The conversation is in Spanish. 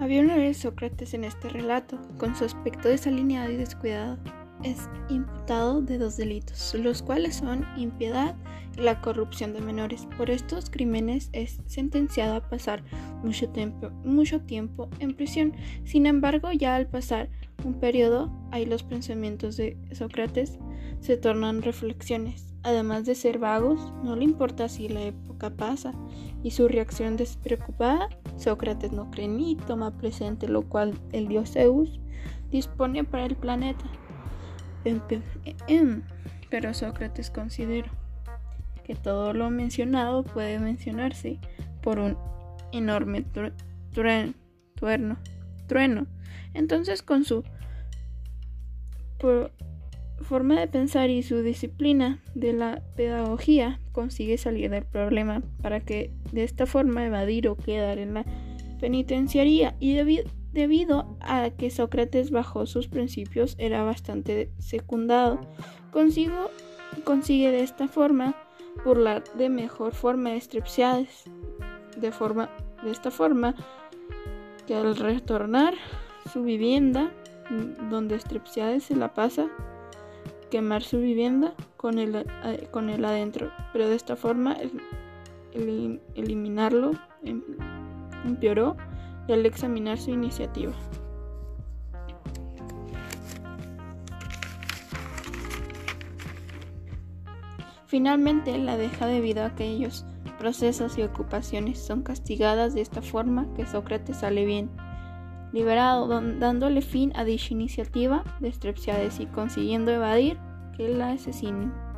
Había una vez Sócrates en este relato, con su aspecto desalineado y descuidado. Es imputado de dos delitos, los cuales son impiedad y la corrupción de menores. Por estos crímenes es sentenciado a pasar mucho tiempo, mucho tiempo en prisión. Sin embargo, ya al pasar un periodo, ahí los pensamientos de Sócrates se tornan reflexiones. Además de ser vagos, no le importa si la época pasa, y su reacción despreocupada, Sócrates no cree ni toma presente lo cual el dios Zeus dispone para el planeta. Pero Sócrates considera que todo lo mencionado puede mencionarse por un enorme trueno, trueno. Entonces con su forma de pensar y su disciplina de la pedagogía consigue salir del problema para que de esta forma evadir o quedar en la penitenciaría. Y debido a que Sócrates bajo sus principios era bastante secundado consigo, consigue de esta forma burlar de mejor forma a Strepsiades de forma de esta forma que al retornar su vivienda donde Strepsiades se la pasa quemar su vivienda con él, eh, con el adentro, pero de esta forma el, eliminarlo em, empeoró y al examinar su iniciativa. Finalmente la deja debido a que ellos procesos y ocupaciones son castigadas de esta forma que Sócrates sale bien, liberado, dándole fin a dicha iniciativa de Strepsiades y consiguiendo evadir que la asesinen.